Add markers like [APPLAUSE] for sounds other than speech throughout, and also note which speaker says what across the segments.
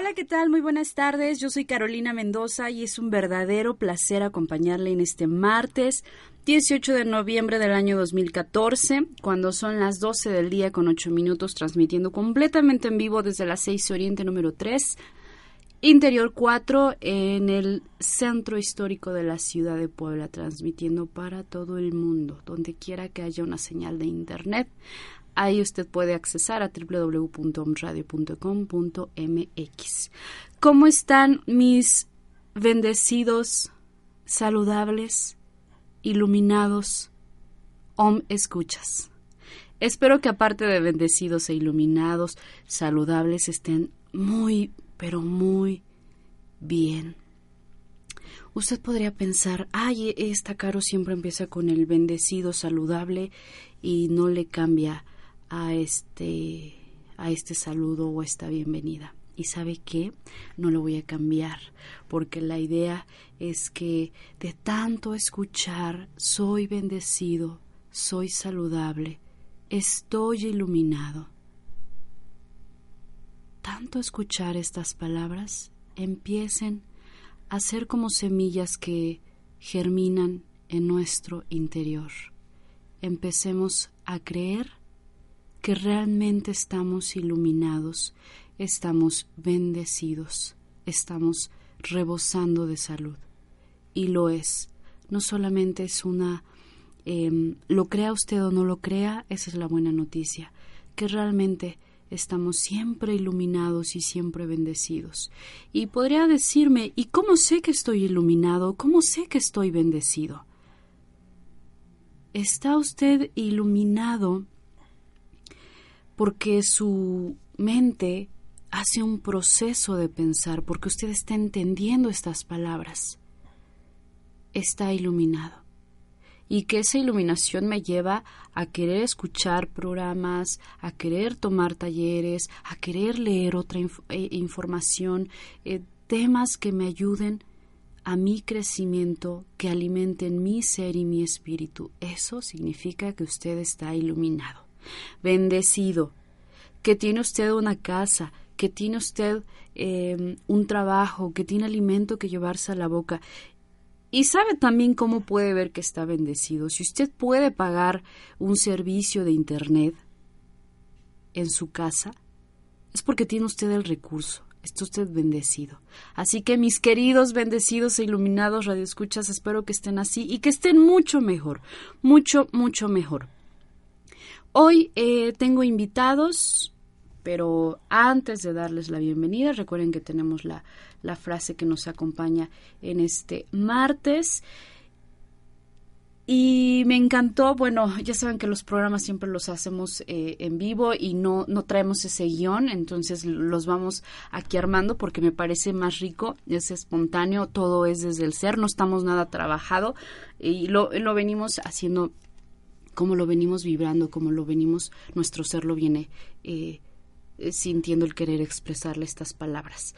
Speaker 1: Hola, ¿qué tal? Muy buenas tardes. Yo soy Carolina Mendoza y es un verdadero placer acompañarle en este martes 18 de noviembre del año 2014, cuando son las 12 del día con 8 minutos, transmitiendo completamente en vivo desde la 6 Oriente número 3, Interior 4, en el centro histórico de la ciudad de Puebla, transmitiendo para todo el mundo, donde quiera que haya una señal de Internet. Ahí usted puede accesar a www.omradio.com.mx. ¿Cómo están mis bendecidos, saludables, iluminados Om escuchas? Espero que aparte de bendecidos e iluminados, saludables, estén muy, pero muy bien. Usted podría pensar, ay, esta caro siempre empieza con el bendecido saludable y no le cambia a este a este saludo o esta bienvenida. Y sabe qué, no lo voy a cambiar, porque la idea es que de tanto escuchar, soy bendecido, soy saludable, estoy iluminado. Tanto escuchar estas palabras empiecen a ser como semillas que germinan en nuestro interior. Empecemos a creer que realmente estamos iluminados, estamos bendecidos, estamos rebosando de salud. Y lo es. No solamente es una... Eh, lo crea usted o no lo crea, esa es la buena noticia, que realmente estamos siempre iluminados y siempre bendecidos. Y podría decirme, ¿y cómo sé que estoy iluminado? ¿Cómo sé que estoy bendecido? ¿Está usted iluminado porque su mente hace un proceso de pensar, porque usted está entendiendo estas palabras. Está iluminado. Y que esa iluminación me lleva a querer escuchar programas, a querer tomar talleres, a querer leer otra eh, información, eh, temas que me ayuden a mi crecimiento, que alimenten mi ser y mi espíritu. Eso significa que usted está iluminado bendecido, que tiene usted una casa, que tiene usted eh, un trabajo, que tiene alimento que llevarse a la boca. Y sabe también cómo puede ver que está bendecido. Si usted puede pagar un servicio de Internet en su casa, es porque tiene usted el recurso. Está usted bendecido. Así que mis queridos bendecidos e iluminados radioescuchas, espero que estén así y que estén mucho mejor, mucho, mucho mejor. Hoy eh, tengo invitados, pero antes de darles la bienvenida, recuerden que tenemos la, la frase que nos acompaña en este martes. Y me encantó, bueno, ya saben que los programas siempre los hacemos eh, en vivo y no, no traemos ese guion, entonces los vamos aquí armando porque me parece más rico, es espontáneo, todo es desde el ser, no estamos nada trabajado y lo, lo venimos haciendo como lo venimos vibrando, como lo venimos, nuestro ser lo viene eh, eh, sintiendo el querer expresarle estas palabras.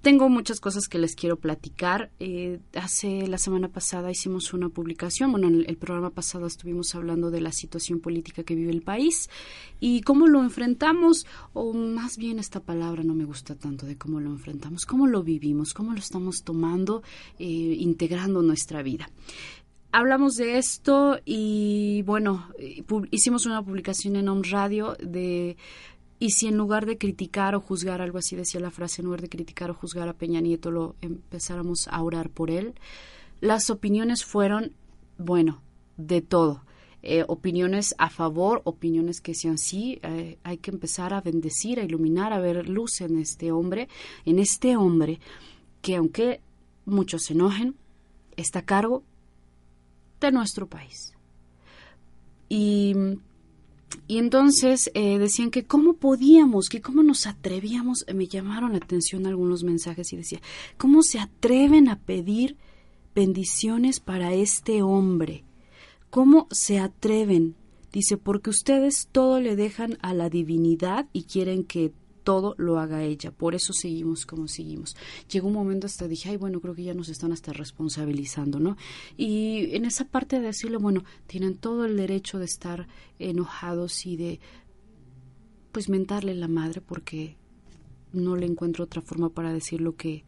Speaker 1: Tengo muchas cosas que les quiero platicar. Eh, hace la semana pasada hicimos una publicación, bueno, en el, el, programa pasado estuvimos hablando de la situación política que vive el país y cómo lo enfrentamos, o más bien esta palabra no me gusta tanto de cómo lo enfrentamos, cómo lo vivimos, cómo lo estamos tomando, eh, integrando nuestra vida hablamos de esto y bueno, hicimos una publicación en Om Radio de y si en lugar de criticar o juzgar, algo así decía la frase, en lugar de criticar o juzgar a Peña Nieto, lo empezáramos a orar por él, las opiniones fueron, bueno, de todo. Eh, opiniones a favor, opiniones que sean sí, eh, hay que empezar a bendecir, a iluminar, a ver luz en este hombre, en este hombre que aunque muchos se enojen, está a cargo de nuestro país. Y, y entonces eh, decían que cómo podíamos, que cómo nos atrevíamos, me llamaron la atención algunos mensajes y decía, ¿cómo se atreven a pedir bendiciones para este hombre? ¿Cómo se atreven? Dice, porque ustedes todo le dejan a la divinidad y quieren que todo lo haga ella. Por eso seguimos como seguimos. Llegó un momento hasta dije, ay, bueno, creo que ya nos están hasta responsabilizando, ¿no? Y en esa parte de decirle, bueno, tienen todo el derecho de estar enojados y de, pues, mentarle la madre porque no le encuentro otra forma para decir lo que,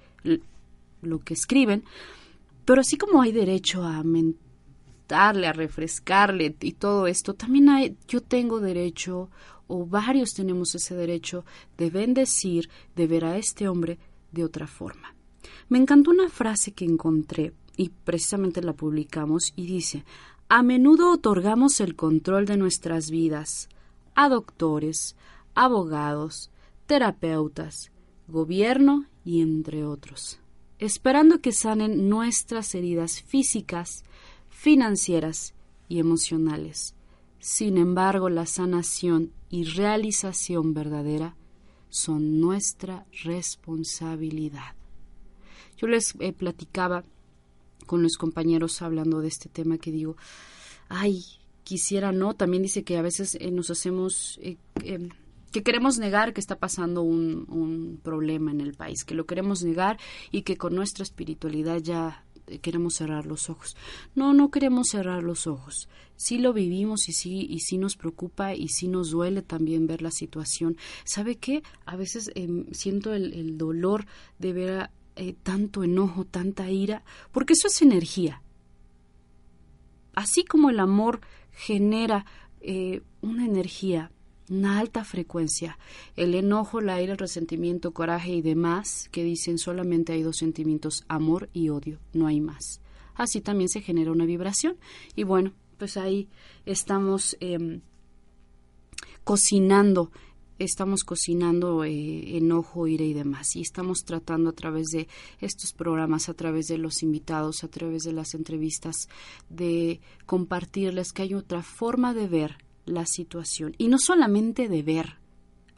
Speaker 1: lo que escriben, pero así como hay derecho a mentarle, a refrescarle y todo esto, también hay, yo tengo derecho, o varios tenemos ese derecho, de bendecir, de ver a este hombre de otra forma. Me encantó una frase que encontré y precisamente la publicamos y dice, a menudo otorgamos el control de nuestras vidas a doctores, abogados, terapeutas, gobierno y entre otros, esperando que sanen nuestras heridas físicas, financieras y emocionales. Sin embargo, la sanación y realización verdadera son nuestra responsabilidad. Yo les eh, platicaba con los compañeros hablando de este tema que digo, ay, quisiera no, también dice que a veces eh, nos hacemos, eh, em, que queremos negar que está pasando un, problema en el país, que lo queremos negar y que con nuestra espiritualidad ya queremos cerrar los ojos. No, no queremos cerrar los ojos. Sí lo vivimos y sí, y sí nos preocupa y sí nos duele también ver la situación. ¿Sabe qué? A veces em, siento el, dolor de ver eh, tanto enojo, tanta ira, porque eso es energía. Así como el amor genera eh, una energía, una alta frecuencia, el enojo, la ira, el resentimiento, coraje y demás, que dicen solamente hay dos sentimientos, amor y odio, no hay más. Así también se genera una vibración. Y bueno, pues ahí estamos eh, cocinando estamos cocinando eh, enojo, ira y demás. Y estamos tratando a través de estos programas, a través de los invitados, a través de las entrevistas, de compartirles que hay otra forma de ver la situación. Y no solamente de ver,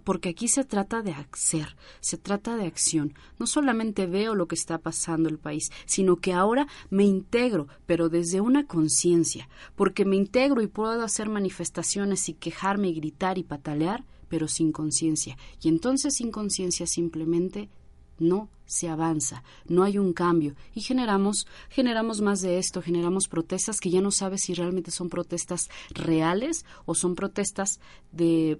Speaker 1: porque aquí se trata de hacer, se trata de acción. No solamente veo lo que está pasando el país, sino que ahora me integro, pero desde una conciencia, porque me integro y puedo hacer manifestaciones y quejarme y gritar y patalear, pero sin conciencia. Y entonces sin conciencia simplemente no se avanza, no hay un cambio y generamos generamos más de esto, generamos protestas que ya no sabes si realmente son protestas reales o son protestas de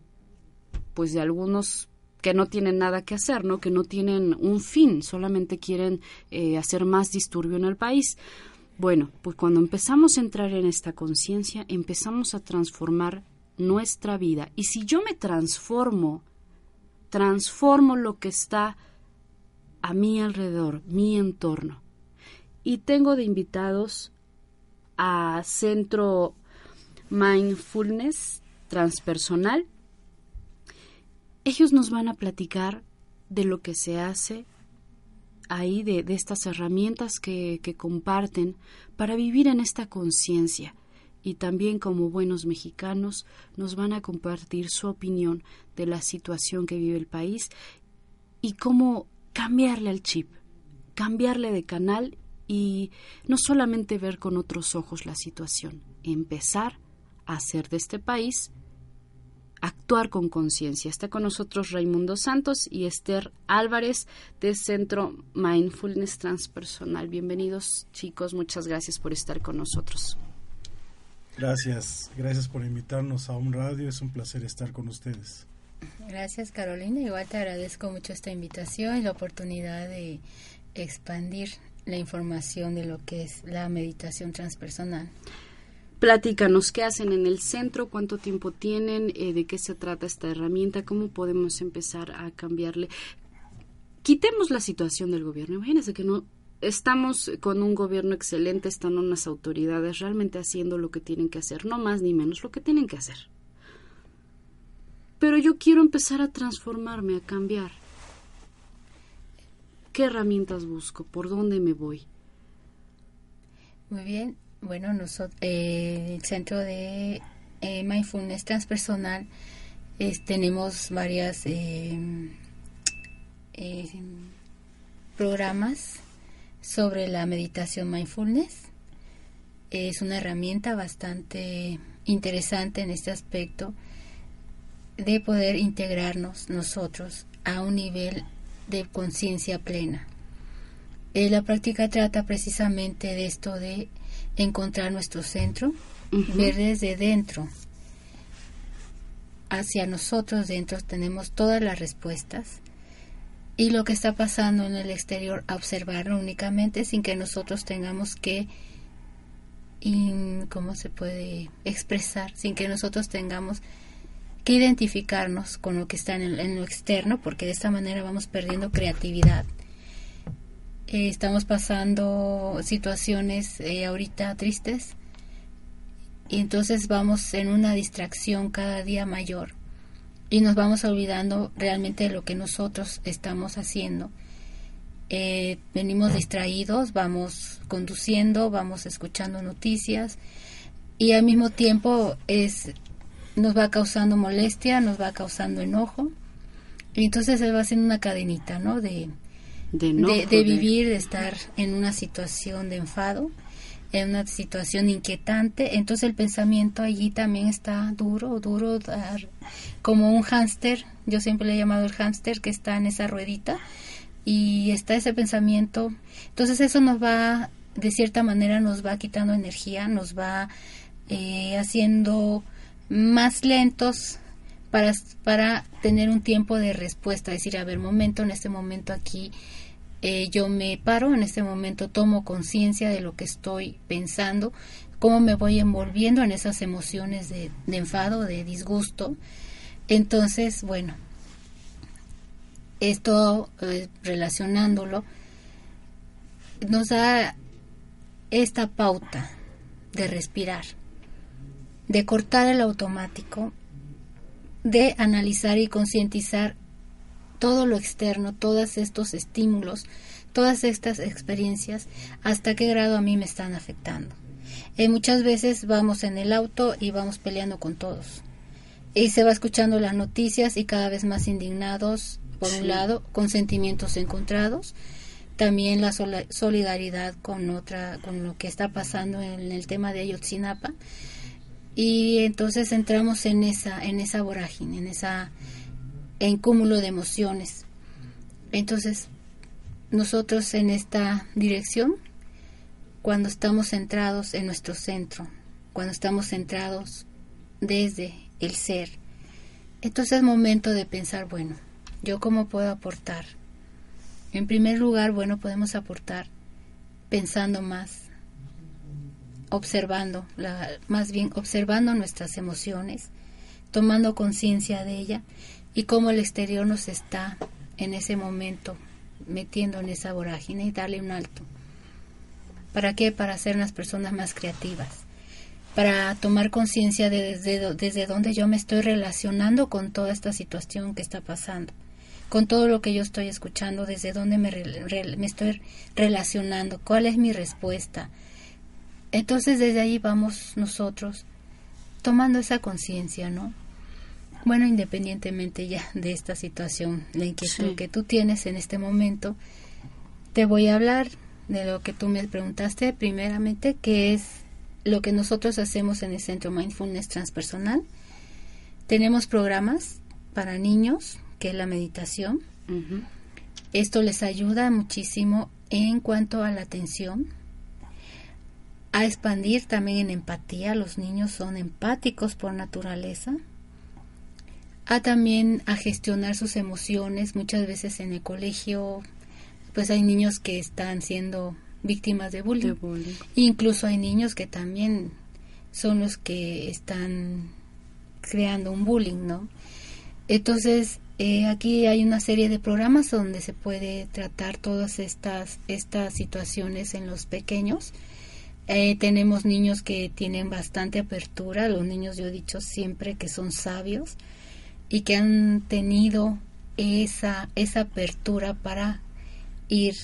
Speaker 1: pues de algunos que no tienen nada que hacer, ¿no? Que no tienen un fin, solamente quieren eh, hacer más disturbio en el país. Bueno, pues cuando empezamos a entrar en esta conciencia, empezamos a transformar nuestra vida. Y si yo me transformo, transformo lo que está a mi alrededor, mi entorno. Y tengo de invitados a Centro Mindfulness Transpersonal. Ellos nos van a platicar de lo que se hace ahí, de, de estas herramientas que, que comparten para vivir en esta conciencia y también como buenos mexicanos nos van a compartir su opinión de la situación que vive el país y cómo cambiarle al chip, cambiarle de canal y no solamente ver con otros ojos la situación, empezar a hacer de este país actuar con conciencia. Está con nosotros Raimundo Santos y Esther Álvarez de Centro Mindfulness Transpersonal. Bienvenidos chicos, muchas gracias por estar con nosotros.
Speaker 2: Gracias, gracias por invitarnos a un radio, es un placer estar con ustedes.
Speaker 3: Gracias Carolina, igual te agradezco mucho esta invitación y la oportunidad de expandir la información de lo que es la meditación transpersonal.
Speaker 1: Platícanos, ¿qué hacen en el centro? ¿Cuánto tiempo tienen? Eh, ¿De qué se trata esta herramienta? ¿Cómo podemos empezar a cambiarle? Quitemos la situación del gobierno. Imagínense que no estamos con un gobierno excelente, están unas autoridades realmente haciendo lo que tienen que hacer, no más ni menos lo que tienen que hacer. Pero yo quiero empezar a transformarme, a cambiar. ¿Qué herramientas busco? ¿Por dónde me voy?
Speaker 3: Muy bien. Bueno, nosotros, eh, el Centro de eh, Mindfulness Transpersonal tenemos varias eh, programas sobre la meditación mindfulness. Es una herramienta bastante interesante en este aspecto de poder integrarnos nosotros a un nivel de conciencia plena. Eh, la práctica trata precisamente de esto de encontrar nuestro centro, uh -huh. ver desde dentro hacia nosotros dentro tenemos todas las respuestas y lo que está pasando en el exterior, a observarlo únicamente sin que nosotros tengamos que, in- ¿cómo se puede expresar? Sin que nosotros tengamos que identificarnos con lo que está en, el- en lo externo, porque de esta manera vamos perdiendo creatividad. Eh, estamos pasando situaciones eh, ahorita tristes y entonces vamos en una distracción cada día mayor y nos vamos olvidando realmente de lo que nosotros estamos haciendo. Eh, venimos distraídos, vamos conduciendo, vamos escuchando noticias y al mismo tiempo es nos va causando molestia, nos va causando enojo y entonces se va haciendo una cadenita, ¿no? De,
Speaker 1: De, enojo,
Speaker 3: de, de vivir, de estar en una situación de enfado, en una situación inquietante. Entonces el pensamiento allí también está duro, duro, dar- como un hámster. Yo siempre le he llamado el hámster que está en esa ruedita y está ese pensamiento. Entonces eso nos va, de cierta manera, nos va quitando energía, nos va eh, haciendo más lentos para, para tener un tiempo de respuesta, decir, a ver, momento, en este momento aquí eh, yo me paro, en este momento tomo conciencia de lo que estoy pensando, cómo me voy envolviendo en esas emociones de, de enfado, de disgusto. Entonces, bueno, esto eh, relacionándolo nos da esta pauta de respirar, de cortar el automático, de analizar y concientizar todo lo externo, todos estos estímulos, todas estas experiencias, hasta qué grado a mí me están afectando. Eh, muchas veces vamos en el auto y vamos peleando con todos. Y se va escuchando las noticias y cada vez más indignados, por
Speaker 1: Sí.
Speaker 3: un lado, con sentimientos encontrados. También la sola- solidaridad con otra, con lo que está pasando en el tema de Ayotzinapa. Y entonces entramos en esa, en esa vorágine, en esa, en cúmulo de emociones. Entonces, nosotros en esta dirección, cuando estamos centrados en nuestro centro, cuando estamos centrados desde el ser, entonces es momento de pensar, bueno, ¿yo cómo puedo aportar? En primer lugar, bueno, podemos aportar pensando más, observando, la, más bien observando nuestras emociones, tomando conciencia de ella y cómo el exterior nos está en ese momento metiendo en esa vorágine y darle un alto. ¿Para qué? Para ser unas personas más creativas, para tomar conciencia de desde, desde dónde yo me estoy relacionando con toda esta situación que está pasando, con todo lo que yo estoy escuchando, desde dónde me estoy relacionando, cuál es mi respuesta. Entonces desde ahí vamos nosotros tomando esa conciencia, ¿no? Bueno, independientemente ya de esta situación, la inquietud
Speaker 1: Sí.
Speaker 3: que tú tienes en este momento, te voy a hablar de lo que tú me preguntaste primeramente, que es lo que nosotros hacemos en el Centro Mindfulness Transpersonal. Tenemos programas para niños, que es la meditación. Esto les ayuda muchísimo en cuanto a la atención, a expandir también en empatía. Los niños son empáticos por naturaleza. A también a gestionar sus emociones. Muchas veces en el colegio, pues hay niños que están siendo víctimas de bullying.
Speaker 1: De bullying.
Speaker 3: Incluso hay niños que también son los que están creando un bullying, ¿no? Entonces, eh, aquí hay una serie de programas donde se puede tratar todas estas, estas situaciones en los pequeños. Eh, tenemos niños que tienen bastante apertura, los niños yo he dicho siempre que son sabios y que han tenido esa, esa apertura para ir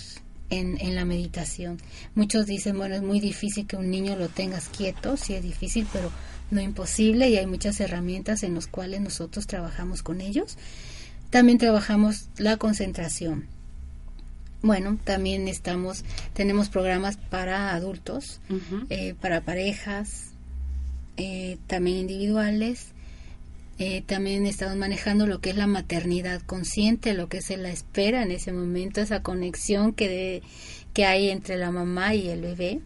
Speaker 3: en, en la meditación. Muchos dicen, bueno, es muy difícil que un niño lo tengas quieto, sí es difícil, pero no imposible y hay muchas herramientas en las cuales nosotros trabajamos con ellos. También trabajamos la concentración. Bueno, también estamos, tenemos programas para adultos, eh, para parejas, eh, también individuales. Eh, también estamos manejando lo que es la maternidad consciente, lo que es la espera en ese momento, esa conexión que, de- que hay entre la mamá y el bebé.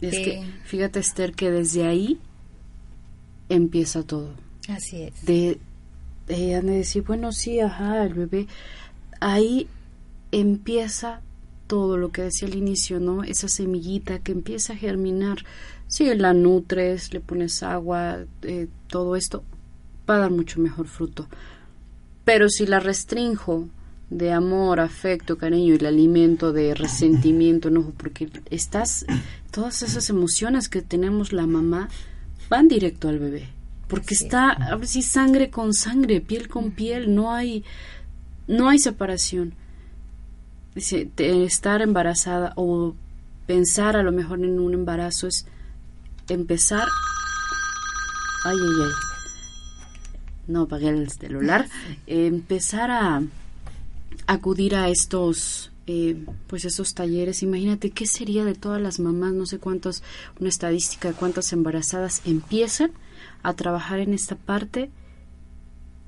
Speaker 1: Es que, fíjate Esther, que desde ahí empieza todo.
Speaker 3: Así es.
Speaker 1: De, de, han de decir, bueno, sí, ajá, el bebé. ahí empieza todo lo que decía al inicio, ¿no? Esa semillita que empieza a germinar. Si la nutres, le pones agua, eh, todo esto, va a dar mucho mejor fruto. Pero si la restrinjo de amor, afecto, cariño y el alimento de resentimiento, enojo, porque estás, todas esas emociones que tenemos la mamá van directo al bebé, porque está, a ver si sangre con sangre, piel con piel, no hay, no hay separación. Dice, estar embarazada o pensar a lo mejor en un embarazo es empezar, ay, ay, ay, no apagué el celular, [LAUGHS] Eh, empezar a acudir a estos eh, pues esos talleres. Imagínate qué sería de todas las mamás no sé cuántos una estadística de cuántas embarazadas empiezan a trabajar en esta parte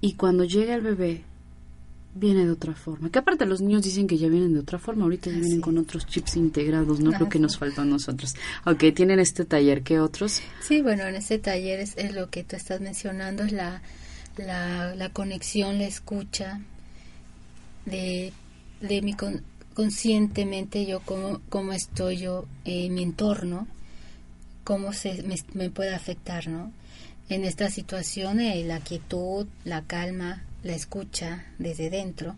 Speaker 1: y cuando llega el bebé viene de otra forma. Que aparte los niños dicen que ya vienen de otra forma ahorita ya vienen
Speaker 3: Así
Speaker 1: con otros chips integrados no creo que nos faltó a nosotros. Ok tienen este taller qué otros
Speaker 3: Sí, bueno, en este taller es, es lo que tú estás mencionando, es la, la, la conexión, la escucha de, de mi con- conscientemente yo, cómo, cómo estoy yo en mi entorno, cómo se, me, me puede afectar, ¿no? En esta situación, eh, la quietud, la calma, la escucha desde dentro,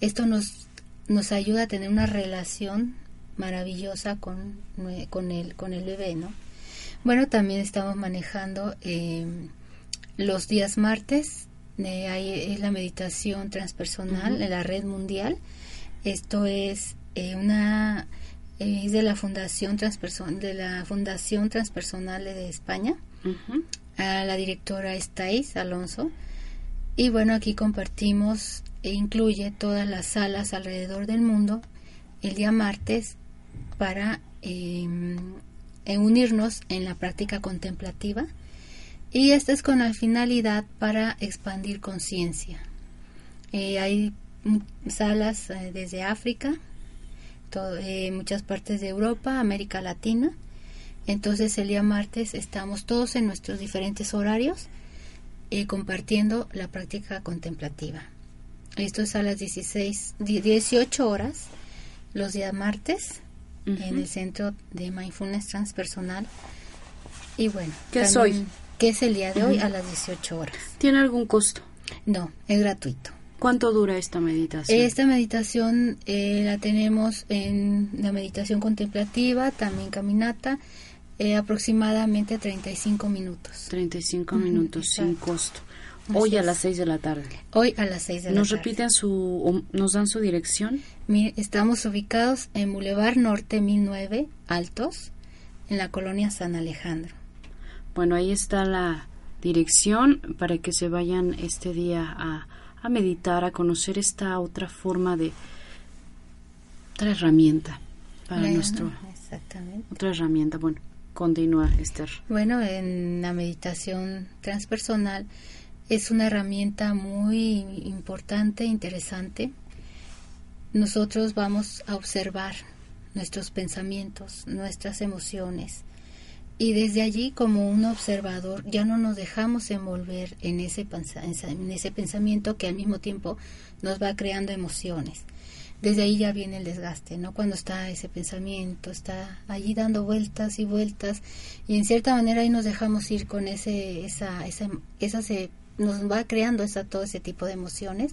Speaker 3: esto nos, nos ayuda a tener una relación maravillosa con, con, el, con el bebé, ¿no? Bueno, también estamos manejando eh, los días martes, eh, hay, es la meditación transpersonal en la red mundial. Esto es eh, una eh, es de la fundación transperson de la fundación transpersonal de España. A la directora es Thais Alonso. Y bueno, aquí compartimos e incluye todas las salas alrededor del mundo el día martes para eh, eh, unirnos en la práctica contemplativa. Y esta es con la finalidad para expandir conciencia. Eh, hay salas eh, desde África, muchas partes de Europa, América Latina. Entonces el día martes estamos todos en nuestros diferentes horarios eh, compartiendo la práctica contemplativa. Esto es a las 16, die- 18 horas los días martes en
Speaker 1: Ujú.
Speaker 3: el Centro de Mindfulness Transpersonal. Y bueno,
Speaker 1: ¿Qué es
Speaker 3: también-
Speaker 1: hoy?
Speaker 3: Que es el día de hoy a las 18 horas.
Speaker 1: tiene algún costo
Speaker 3: No, es gratuito.
Speaker 1: cuánto dura esta meditación
Speaker 3: Esta meditación eh, la tenemos en la meditación contemplativa, también caminata, eh, aproximadamente 35 minutos.
Speaker 1: 35
Speaker 3: Ujú,
Speaker 1: minutos sin
Speaker 3: exacto.
Speaker 1: costo.
Speaker 3: Así
Speaker 1: Hoy a las 6 de la tarde.
Speaker 3: Hoy a las 6 de la
Speaker 1: ¿Nos
Speaker 3: tarde.
Speaker 1: repiten su, nos dan su dirección?
Speaker 3: Estamos ubicados en Boulevard Norte 1009, Altos, en la colonia San Alejandro.
Speaker 1: Bueno, ahí está la dirección para que se vayan este día a, a meditar, a conocer esta otra forma de otra herramienta para
Speaker 3: Bueno,
Speaker 1: nuestro
Speaker 3: Exactamente.
Speaker 1: otra herramienta. Bueno, continúa Esther.
Speaker 3: Bueno, en la meditación transpersonal es una herramienta muy importante, interesante. Nosotros vamos a observar nuestros pensamientos, nuestras emociones. Y desde allí, como un observador, ya no nos dejamos envolver en ese, en ese pensamiento que al mismo tiempo nos va creando emociones. Desde ahí ya viene el desgaste, ¿no? Cuando está ese pensamiento, está allí dando vueltas y vueltas, y en cierta manera ahí nos dejamos ir con ese, esa, esa, esa se, nos va creando esa, todo ese tipo de emociones.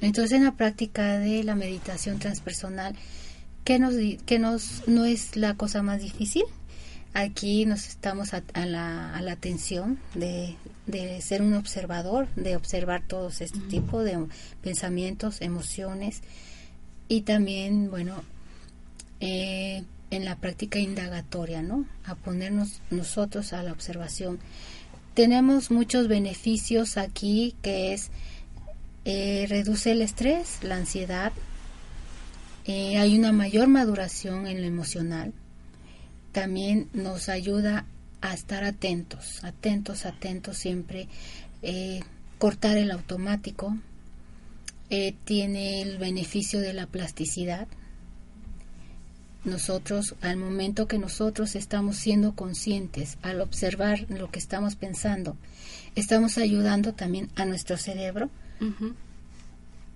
Speaker 3: Entonces, en la práctica de la meditación transpersonal, ¿qué nos, qué nos, no es la cosa más difícil? Aquí nos estamos a, a la, a la atención de, de ser un observador, de observar todos este tipo de pensamientos, emociones y también, bueno, eh, en la práctica indagatoria, ¿no? A ponernos nosotros a la observación. Tenemos muchos beneficios aquí que es eh, reduce el estrés, la ansiedad, eh, hay una mayor maduración en lo emocional, también nos ayuda a estar atentos, atentos, atentos siempre, cortar el automático, eh, tiene el beneficio de la plasticidad. Nosotros, al momento que nosotros estamos siendo conscientes, al observar lo que estamos pensando, estamos ayudando también a nuestro cerebro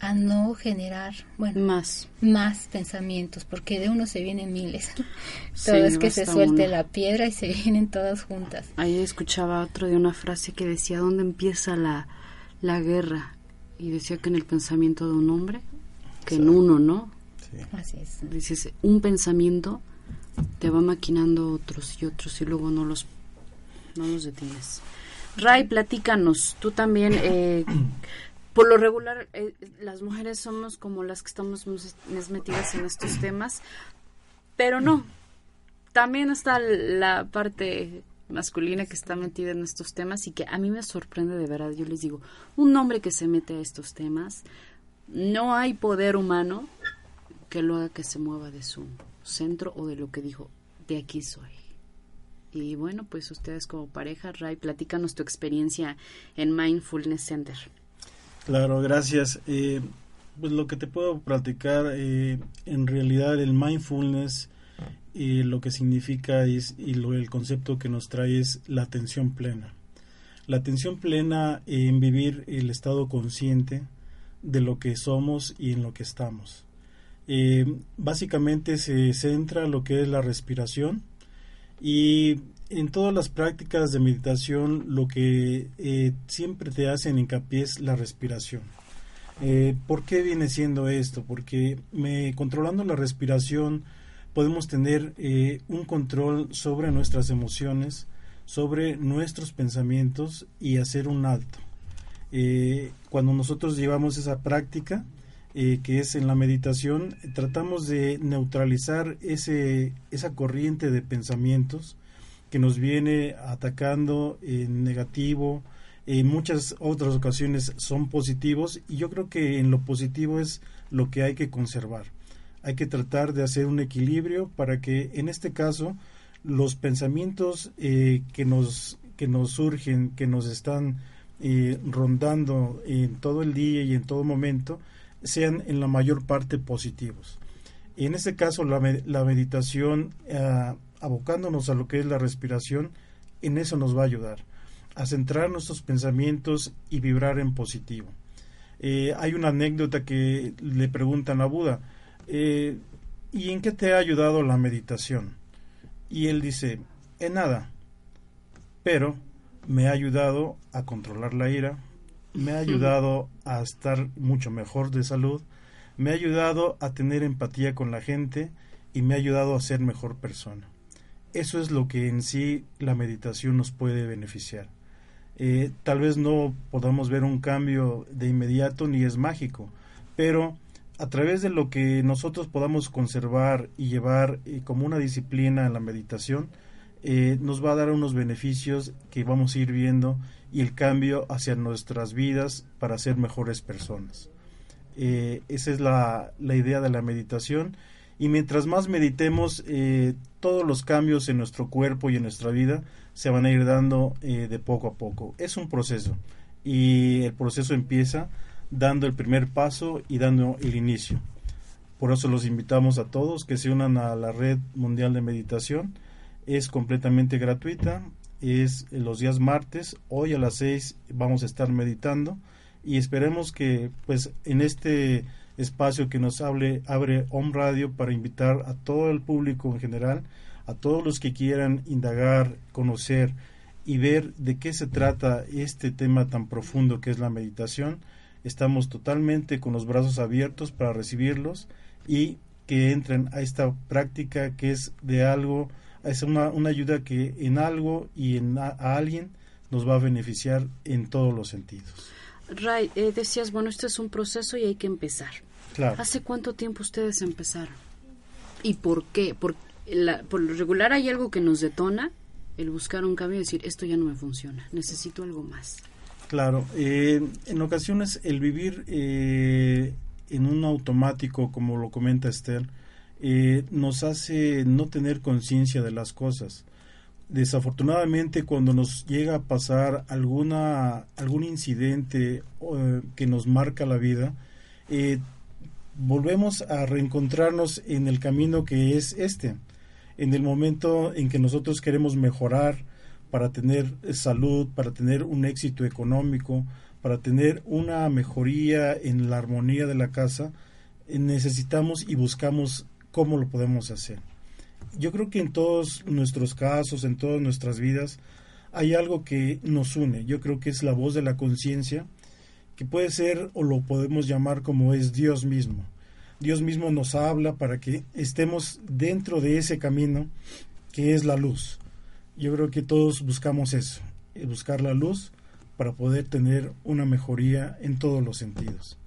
Speaker 3: a no generar, bueno,
Speaker 1: Más.
Speaker 3: más pensamientos, porque de uno se vienen miles. [LAUGHS]
Speaker 1: Sí,
Speaker 3: Todo es
Speaker 1: no
Speaker 3: que se suelte
Speaker 1: uno.
Speaker 3: la piedra y se [LAUGHS] vienen todas juntas.
Speaker 1: Ahí escuchaba otro de una frase que decía, ¿dónde empieza la, la guerra? Y decía que en el pensamiento de un hombre, que en uno, ¿no?
Speaker 2: Sí.
Speaker 3: Así es.
Speaker 1: Dices, un pensamiento te va maquinando otros y otros y luego no los, no los detienes. Ray, platícanos, tú también, eh, [COUGHS] por lo regular, eh, las mujeres somos como las que estamos más más metidas en estos temas, pero no, también está la parte masculina que está metida en estos temas y que a mí me sorprende de verdad. Yo les digo, un hombre que se mete a estos temas, no hay poder humano que lo haga que se mueva de su centro o de lo que dijo, de aquí soy. Y bueno, pues ustedes como pareja, Ray, platícanos tu experiencia en Mindfulness Center.
Speaker 2: Claro, gracias. Eh, pues lo que te puedo platicar, eh, en realidad el mindfulness eh, lo que significa es, y lo, el concepto que nos trae es la atención plena. La atención plena en vivir el estado consciente de lo que somos y en lo que estamos. Eh, básicamente se centra lo que es la respiración y en todas las prácticas de meditación lo que eh, siempre te hacen hincapié es la respiración. Eh, ¿Por qué viene siendo esto? Porque me, controlando la respiración podemos tener eh, un control sobre nuestras emociones, sobre nuestros pensamientos y hacer un alto. Eh, cuando nosotros llevamos esa práctica, eh, que es en la meditación, tratamos de neutralizar ese, esa corriente de pensamientos que nos viene atacando en negativo, en muchas otras ocasiones son positivos y yo creo que en lo positivo es lo que hay que conservar. Hay que tratar de hacer un equilibrio para que en este caso los pensamientos eh, que nos que nos surgen, que nos están eh, rondando en todo el día y en todo momento, sean en la mayor parte positivos. En este caso, la, la meditación, ah, abocándonos a lo que es la respiración, en eso nos va a ayudar, a centrar nuestros pensamientos y vibrar en positivo. Eh, hay una anécdota que le preguntan a Buda, eh, ¿y en qué te ha ayudado la meditación? Y él dice, en nada, pero me ha ayudado a controlar la ira, me ha ayudado a estar mucho mejor de salud, me ha ayudado a tener empatía con la gente y me ha ayudado a ser mejor persona. Eso es lo que en sí la meditación nos puede beneficiar. Eh, tal vez no podamos ver un cambio de inmediato ni es mágico, pero a través de lo que nosotros podamos conservar y llevar eh, como una disciplina en la meditación, eh, nos va a dar unos beneficios que vamos a ir viendo y el cambio hacia nuestras vidas para ser mejores personas. Eh, esa es la, la idea de la meditación y mientras más meditemos, todos los cambios en nuestro cuerpo y en nuestra vida se van a ir dando de poco a poco. Es un proceso y el proceso empieza dando el primer paso y dando el inicio. Por eso los invitamos a todos que se unan a la red mundial de meditación. Es completamente gratuita. Es los días martes. Hoy a las 6 vamos a estar meditando y esperemos que pues en este espacio que nos hable, abre Om Radio para invitar a todo el público en general, a todos los que quieran indagar, conocer y ver de qué se trata este tema tan profundo que es la meditación. Estamos totalmente con los brazos abiertos para recibirlos y que entren a esta práctica que es de algo, es una, una ayuda que en algo y en a, a alguien nos va a beneficiar en todos los sentidos.
Speaker 1: Ray, eh, decías, bueno, esto es un proceso y hay que empezar.
Speaker 2: Claro.
Speaker 1: ¿Hace cuánto tiempo ustedes empezaron? ¿Y por qué? Por, la- por lo regular hay algo que nos detona, el buscar un cambio y decir, esto ya no me funciona, necesito algo más.
Speaker 2: Claro, eh, en ocasiones el vivir eh, en un automático, como lo comenta Esther, eh, nos hace no tener conciencia de las cosas. Desafortunadamente, cuando nos llega a pasar alguna algún incidente que nos marca la vida, eh, volvemos a reencontrarnos en el camino que es este, en el momento en que nosotros queremos mejorar, para tener salud, para tener un éxito económico, para tener una mejoría en la armonía de la casa, eh, necesitamos y buscamos cómo lo podemos hacer. Yo creo que en todos nuestros casos, en todas nuestras vidas, hay algo que nos une. Yo creo que es la voz de la conciencia, que puede ser o lo podemos llamar como es Dios mismo. Dios mismo nos habla para que estemos dentro de ese camino que es la luz. Yo creo que todos buscamos eso, eh, buscar la luz para poder tener una mejoría en todos los sentidos.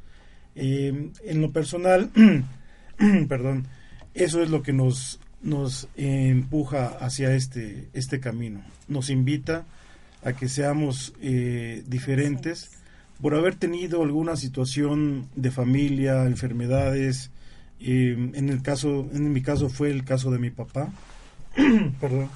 Speaker 2: Eh, en lo personal, [CLEARS THROAT] perdón, eso es lo que nos, nos empuja hacia este, este camino. Nos invita a que seamos eh, diferentes por haber tenido alguna situación de familia, enfermedades. eh, en el caso, en mi caso fue el caso de mi papá, [CLEARS THROAT] perdón,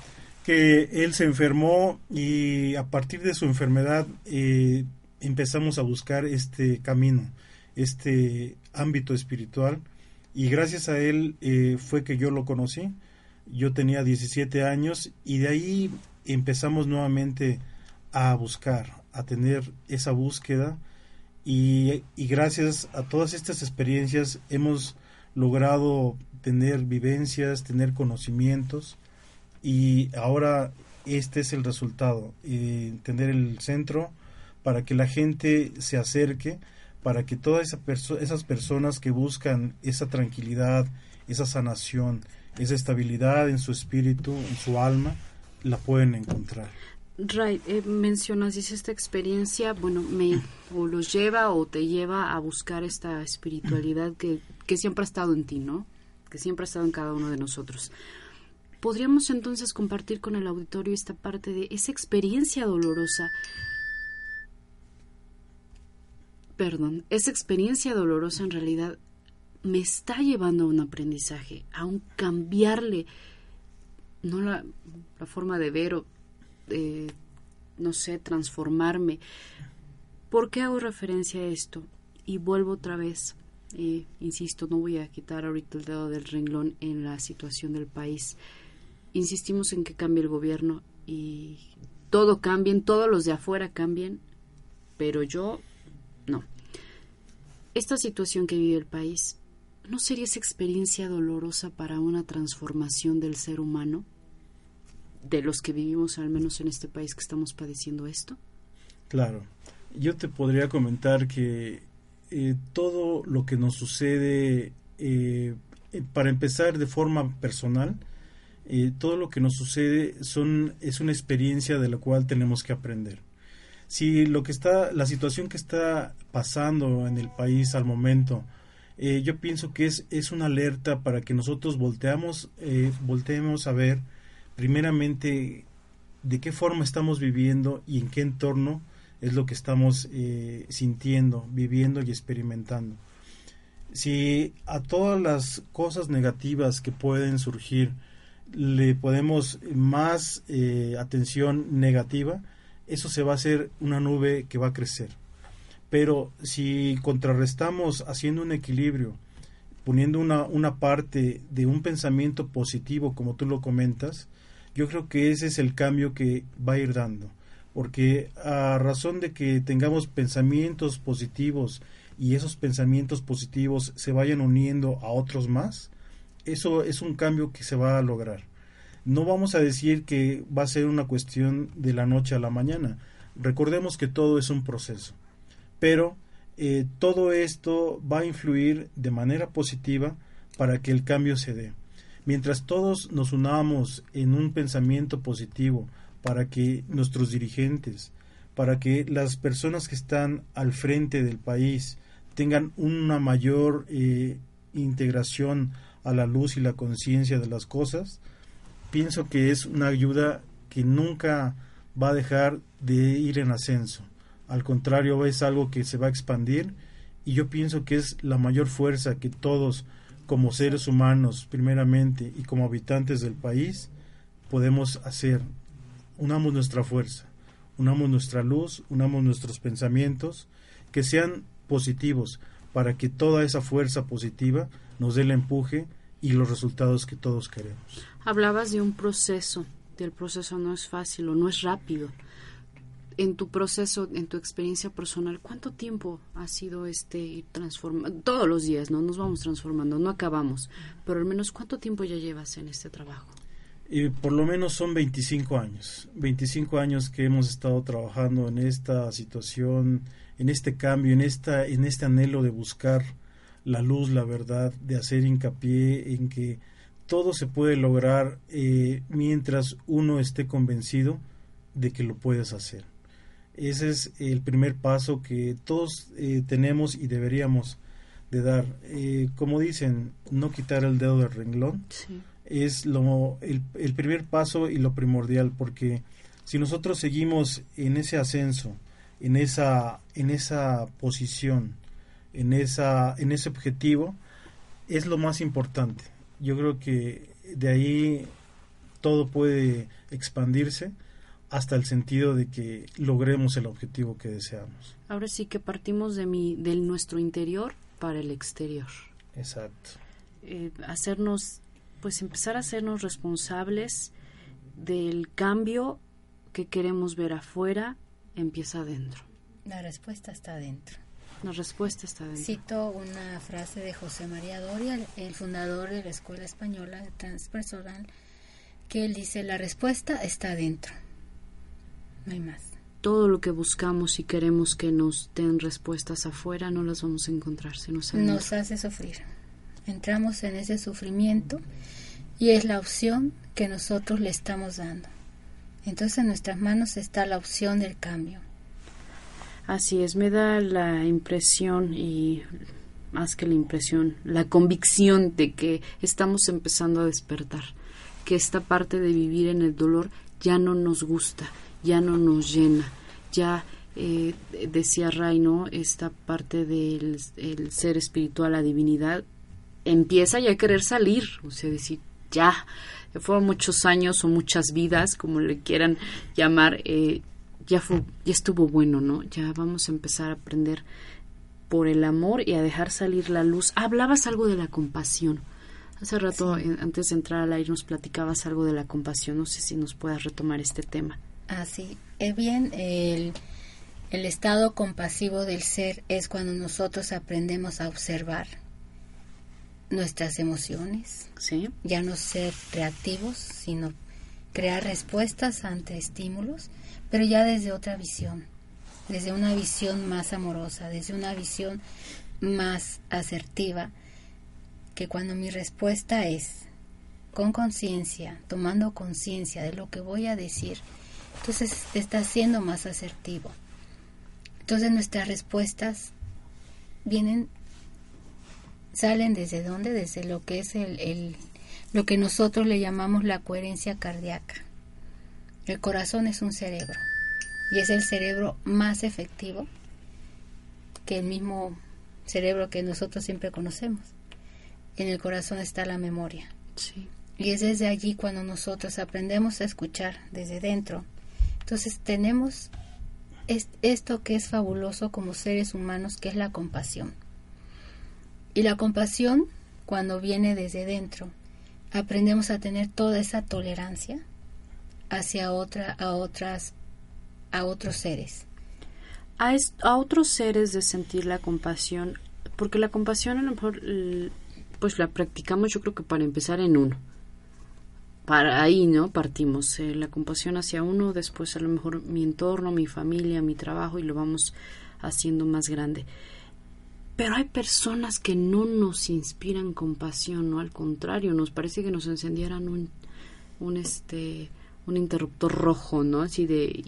Speaker 2: que él se enfermó y a partir de su enfermedad eh, empezamos a buscar este camino, este ámbito espiritual. Y gracias a él eh, fue que yo lo conocí. Yo tenía 17 años y de ahí empezamos nuevamente a buscar, a tener esa búsqueda. Y, y gracias a todas estas experiencias hemos logrado tener vivencias, tener conocimientos y ahora este es el resultado, eh, tener el centro para que la gente se acerque, para que todas esa perso- esas personas que buscan esa tranquilidad, esa sanación, esa estabilidad en su espíritu, en su alma, la pueden encontrar.
Speaker 1: Ray, eh, mencionas, dice esta experiencia, bueno, me [CLEARS THROAT] o los lleva o te lleva a buscar esta espiritualidad que, que siempre ha estado en ti, ¿no? Que siempre ha estado en cada uno de nosotros. ¿Podríamos entonces compartir con el auditorio esta parte de esa experiencia dolorosa? Perdón, esa experiencia dolorosa en realidad me está llevando a un aprendizaje, a un cambiarle, no la, la forma de ver o no sé, transformarme. ¿Por qué hago referencia a esto? Y vuelvo otra vez, eh, insisto, no voy a quitar ahorita el dedo del renglón en la situación del país. Insistimos en que cambie el gobierno y todo cambien, todos los de afuera cambien, pero yo no. Esta situación que vive el país, ¿no sería esa experiencia dolorosa para una transformación del ser humano? de los que vivimos, al menos en este país que estamos padeciendo esto?
Speaker 2: Claro, yo te podría comentar que eh, todo lo que nos sucede, eh, eh, para empezar de forma personal, eh, todo lo que nos sucede son es una experiencia de la cual tenemos que aprender. Si lo que está, la situación que está pasando en el país al momento, eh, yo pienso que es, es una alerta para que nosotros volteamos, eh, volteemos a ver primeramente de qué forma estamos viviendo y en qué entorno es lo que estamos eh, sintiendo, viviendo y experimentando. Si a todas las cosas negativas que pueden surgir le podemos más eh, atención negativa, eso se va a hacer una nube que va a crecer. Pero si contrarrestamos haciendo un equilibrio, poniendo una, una parte de un pensamiento positivo, como tú lo comentas, yo creo que ese es el cambio que va a ir dando. Porque a razón de que tengamos pensamientos positivos y esos pensamientos positivos se vayan uniendo a otros más, eso es un cambio que se va a lograr. No vamos a decir que va a ser una cuestión de la noche a la mañana. Recordemos que todo es un proceso. Pero eh, todo esto va a influir de manera positiva para que el cambio se dé. Mientras todos nos unamos en un pensamiento positivo para que nuestros dirigentes, para que las personas que están al frente del país tengan una mayor eh, integración a la luz y la conciencia de las cosas, pienso que es una ayuda que nunca va a dejar de ir en ascenso. Al contrario, es algo que se va a expandir y yo pienso que es la mayor fuerza que todos como seres humanos primeramente y como habitantes del país podemos hacer. Unamos nuestra fuerza, unamos nuestra luz, unamos nuestros pensamientos, que sean positivos para que toda esa fuerza positiva nos dé el empuje y los resultados que todos queremos.
Speaker 1: Hablabas de un proceso, del proceso no es fácil o no es rápido. en tu proceso, en tu experiencia personal, ¿cuánto tiempo ha sido este transformando? Todos los días, ¿no? Nos vamos transformando, no acabamos, pero al menos ¿cuánto tiempo ya llevas en este trabajo?
Speaker 2: Y por lo menos son 25 años, 25 años que hemos estado trabajando en esta situación, en este cambio, en esta en este anhelo de buscar la luz, la verdad, de hacer hincapié en que todo se puede lograr eh, mientras uno esté convencido de que lo puedes hacer. Ese es el primer paso que todos eh, tenemos y deberíamos de dar. Eh, como dicen, no quitar el dedo del renglón
Speaker 1: Sí.
Speaker 2: es lo, el, el primer paso y lo primordial, porque si nosotros seguimos en ese ascenso, en esa, en esa posición, en, esa, en ese objetivo, es lo más importante. Yo creo que de ahí todo puede expandirse hasta el sentido de que logremos el objetivo que deseamos.
Speaker 1: Ahora sí que partimos de mi, del nuestro interior para el exterior.
Speaker 2: Exacto.
Speaker 1: Eh, hacernos, pues empezar a hacernos responsables del cambio que queremos ver afuera, empieza adentro.
Speaker 3: La respuesta está adentro.
Speaker 1: La respuesta está adentro.
Speaker 3: Cito una frase de José María Doria, el- fundador de la Escuela Española Transpersonal, que él dice, la respuesta está adentro. No hay más.
Speaker 1: Todo lo que buscamos y queremos que nos den respuestas afuera, no las vamos a encontrar, se nos adentro.
Speaker 3: Nos hace sufrir. Entramos en ese sufrimiento y es la opción que nosotros le estamos dando. Entonces en nuestras manos está la opción del cambio.
Speaker 1: Así es, me da la impresión y más que la impresión, la convicción de que estamos empezando a despertar, que esta parte de vivir en el dolor ya no nos gusta, ya no nos llena, ya eh, decía Ray, ¿no? Esta parte del el ser espiritual, la divinidad, empieza ya a querer salir, o sea, decir, ya, fueron muchos años o muchas vidas, como le quieran llamar, eh, ya fue, ya estuvo bueno, ¿no? Ya vamos a empezar a aprender por el amor y a dejar salir la luz. Hablabas algo de la compasión. Hace rato, eh, antes de entrar al aire, nos platicabas algo de la compasión. No sé si nos puedas retomar este tema.
Speaker 3: Así, es bien, el, el estado compasivo del ser es cuando nosotros aprendemos a observar nuestras emociones,
Speaker 1: ¿Sí?
Speaker 3: ya no ser reactivos, sino crear respuestas ante estímulos, pero ya desde otra visión, desde una visión más amorosa, desde una visión más asertiva, que cuando mi respuesta es con conciencia, tomando conciencia de lo que voy a decir, entonces está siendo más asertivo. Entonces nuestras respuestas vienen, salen desde dónde, desde lo que es el, el lo que nosotros le llamamos la coherencia cardíaca. El corazón es un cerebro y es el cerebro más efectivo que el mismo cerebro que nosotros siempre conocemos. En el corazón está la memoria.
Speaker 1: Sí.
Speaker 3: Y es desde allí cuando nosotros aprendemos a escuchar desde dentro. Entonces tenemos es- esto que es fabuloso como seres humanos, que es la compasión. Y la compasión, cuando viene desde dentro, aprendemos a tener toda esa tolerancia hacia otra, a otras, a otros seres.
Speaker 1: a, es- a otros seres de sentir la compasión, porque la compasión a lo mejor pues la practicamos yo creo que para empezar en uno. Para ahí, ¿no? Partimos eh, la compasión hacia uno, después a lo mejor mi entorno, mi familia, mi trabajo y lo vamos haciendo más grande. Pero hay personas que no nos inspiran compasión, ¿no? Al contrario, nos parece que nos encendieran un, un este un interruptor rojo, ¿no? Así de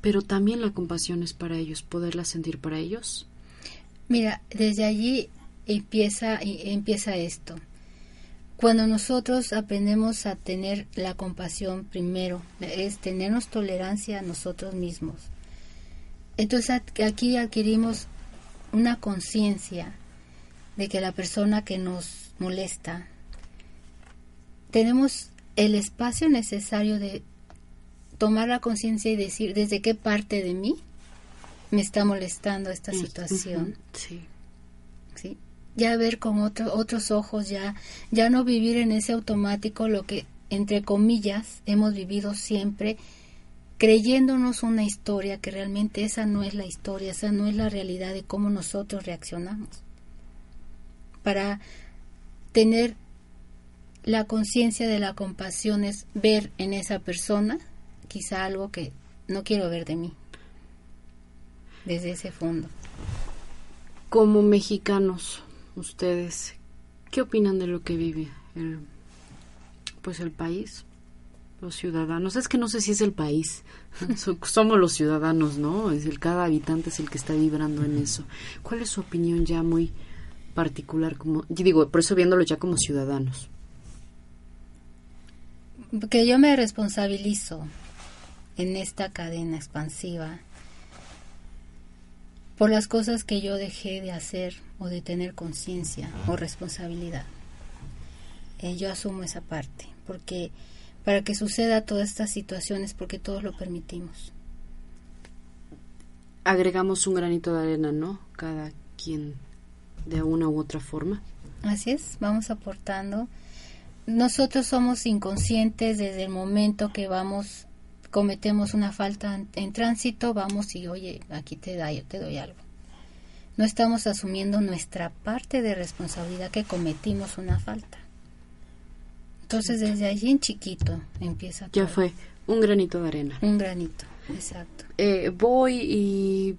Speaker 1: pero también la compasión es para ellos, poderla sentir para ellos.
Speaker 3: Mira, desde allí empieza, empieza esto. Cuando nosotros aprendemos a tener la compasión primero, es tenernos tolerancia a nosotros mismos. Entonces aquí adquirimos una conciencia de que la persona que nos molesta, tenemos el espacio necesario de tomar la conciencia y decir desde qué parte de mí me está molestando esta situación.
Speaker 1: Sí.
Speaker 3: ¿sí? Ya ver con otro- otros ojos, ya, ya no vivir en ese automático lo que, entre comillas, hemos vivido siempre creyéndonos una historia que realmente esa no es la historia, esa no es la realidad de cómo nosotros reaccionamos. Para tener la conciencia de la compasión es ver en esa persona quizá algo que no quiero ver de mí, desde ese fondo.
Speaker 1: Como mexicanos, ustedes, ¿qué opinan de lo que vive el, pues el país? Los ciudadanos, es que no sé si es el país, [LAUGHS] So- somos los ciudadanos, ¿no? Es el cada habitante es el que está vibrando en eso. ¿Cuál es su opinión ya muy particular como, yo digo, por eso viéndolo ya como ciudadanos?
Speaker 3: Que yo me responsabilizo en esta cadena expansiva por las cosas que yo dejé de hacer o de tener conciencia o responsabilidad. Eh, yo asumo esa parte, porque para que suceda todas estas situaciones, porque todos lo permitimos.
Speaker 1: Agregamos un granito de arena, ¿no? Cada quien de una u otra forma.
Speaker 3: Así es, vamos aportando. Nosotros somos inconscientes desde el momento que vamos, cometemos una falta en, en tránsito, vamos y oye, aquí te, da, yo te doy algo. No estamos asumiendo nuestra parte de responsabilidad que cometimos una falta. Entonces desde allí en chiquito empieza
Speaker 1: Ya
Speaker 3: todo.
Speaker 1: fue un granito de arena.
Speaker 3: un granito, exacto.
Speaker 1: eh, voy y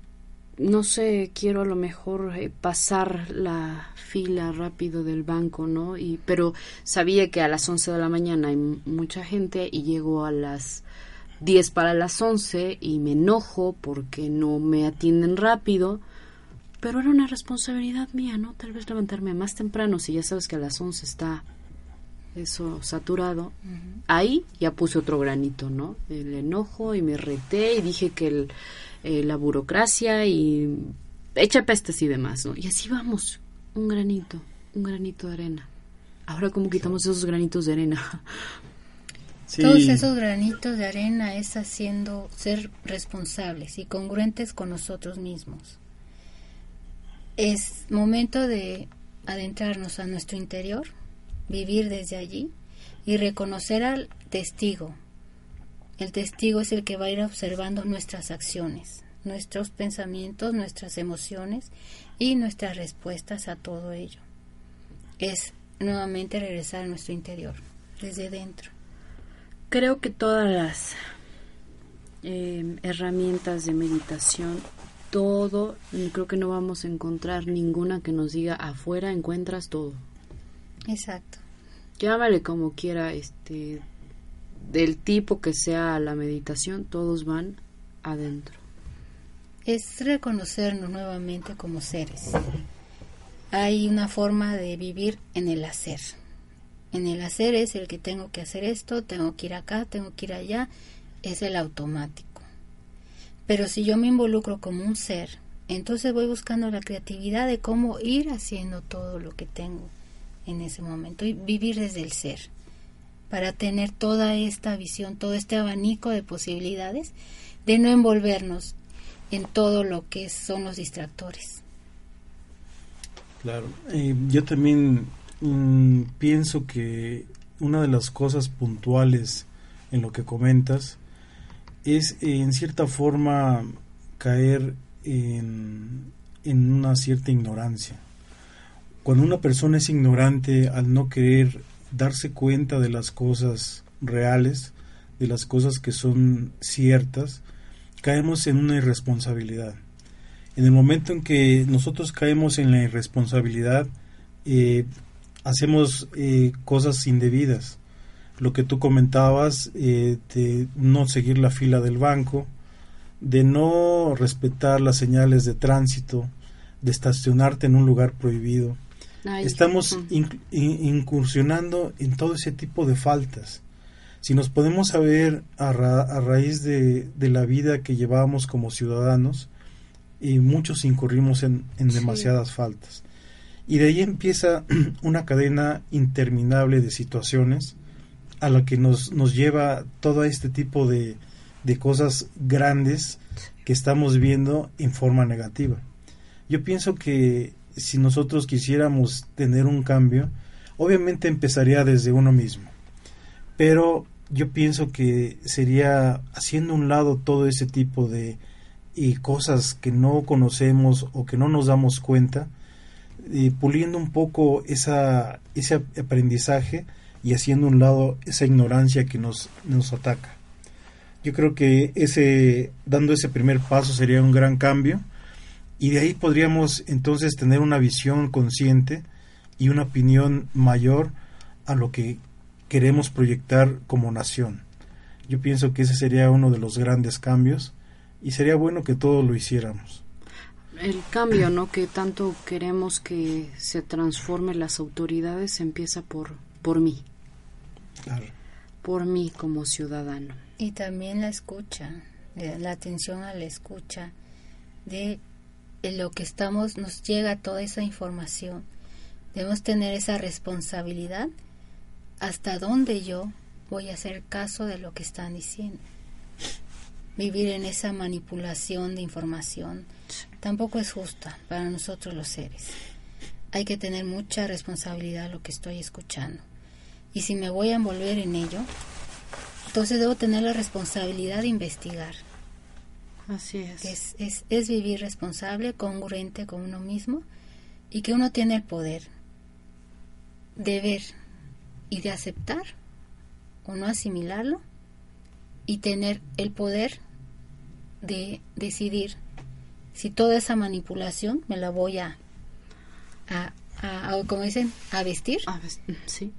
Speaker 1: no sé, quiero a lo mejor eh, pasar la fila rápido del banco, ¿no? Y pero sabía que a las 11 de la mañana hay mucha gente y llego a las 10 para las 11 y me enojo porque no me atienden rápido. Pero era una responsabilidad mía, ¿no? Tal vez levantarme más temprano si ya sabes que a las 11 está eso saturado. Ahí ya puse otro granito, ¿no? El enojo y me reté y dije que el, eh, la burocracia y echa pestes y demás, ¿no? Y así vamos, un granito, un granito de arena. Ahora, ¿cómo quitamos esos granitos de arena? [LAUGHS]
Speaker 2: Sí,
Speaker 3: Todos esos granitos de arena es haciendo ser responsables y congruentes con nosotros mismos. Es momento de adentrarnos a nuestro interior, vivir desde allí y reconocer al testigo. El testigo es el que va a ir observando nuestras acciones, nuestros pensamientos, nuestras emociones y nuestras respuestas a todo ello. Es nuevamente regresar a nuestro interior, desde dentro.
Speaker 1: Creo que todas las eh, herramientas de meditación, todo, creo que no vamos a encontrar ninguna que nos diga afuera encuentras todo.
Speaker 3: Exacto.
Speaker 1: llámale como quiera, este, del tipo que sea la meditación, todos van adentro.
Speaker 3: Es reconocernos nuevamente como seres. Hay una forma de vivir en el hacer. En el hacer es el que tengo que hacer esto, tengo que ir acá, tengo que ir allá, es el automático. Pero si yo me involucro como un ser, entonces voy buscando la creatividad de cómo ir haciendo todo lo que tengo en ese momento y vivir desde el ser para tener toda esta visión, todo este abanico de posibilidades de no envolvernos en todo lo que son los distractores.
Speaker 2: Claro, Eh, yo también mm, pienso que una de las cosas puntuales en lo que comentas es eh, en cierta forma caer en, en una cierta ignorancia. Cuando una persona es ignorante al no querer darse cuenta de las cosas reales, de las cosas que son ciertas, caemos en una irresponsabilidad. En el momento en que nosotros caemos en la irresponsabilidad, eh, hacemos eh, cosas indebidas. Lo que tú comentabas eh, de no seguir la fila del banco, de no respetar las señales de tránsito, de estacionarte en un lugar prohibido.
Speaker 1: Ay,
Speaker 2: Estamos incursionando en todo ese tipo de faltas. Si nos podemos saber a, ra- a raíz de, de la vida que llevábamos como ciudadanos, y muchos incurrimos en, en
Speaker 1: Sí.
Speaker 2: demasiadas faltas. Y de ahí empieza [CLEARS THROAT] una cadena interminable de situaciones a la que nos, nos lleva todo este tipo de, de cosas grandes que estamos viendo en forma negativa. Yo pienso que si nosotros quisiéramos tener un cambio, obviamente empezaría desde uno mismo. Pero yo pienso que sería haciendo un lado todo ese tipo de y cosas que no conocemos o que no nos damos cuenta, puliendo un poco esa, ese aprendizaje y haciendo un lado esa ignorancia que nos, nos ataca. Yo creo que ese, dando ese primer paso sería un gran cambio y de ahí podríamos entonces tener una visión consciente y una opinión mayor a lo que queremos proyectar como nación. Yo pienso que ese sería uno de los grandes cambios y sería bueno que todos lo hiciéramos.
Speaker 1: El cambio, ¿no? Que tanto queremos que se transforme las autoridades empieza por, por mí,
Speaker 2: Claro.
Speaker 1: por mí como ciudadano.
Speaker 3: Y también la escucha, la atención a la escucha de en lo que estamos, nos llega toda esa información. Debemos tener esa responsabilidad hasta dónde yo voy a hacer caso de lo que están diciendo. Vivir en esa manipulación de información tampoco es justa para nosotros los seres. Hay que tener mucha responsabilidad lo que estoy escuchando. Y si me voy a envolver en ello, entonces debo tener la responsabilidad de investigar.
Speaker 1: Así es.
Speaker 3: es, es, es vivir responsable, congruente con uno mismo y que uno tiene el poder de ver y de aceptar o no asimilarlo y tener el poder de decidir si toda esa manipulación me la voy a, a, a- a- como dicen, a vestir
Speaker 1: A ver, sí,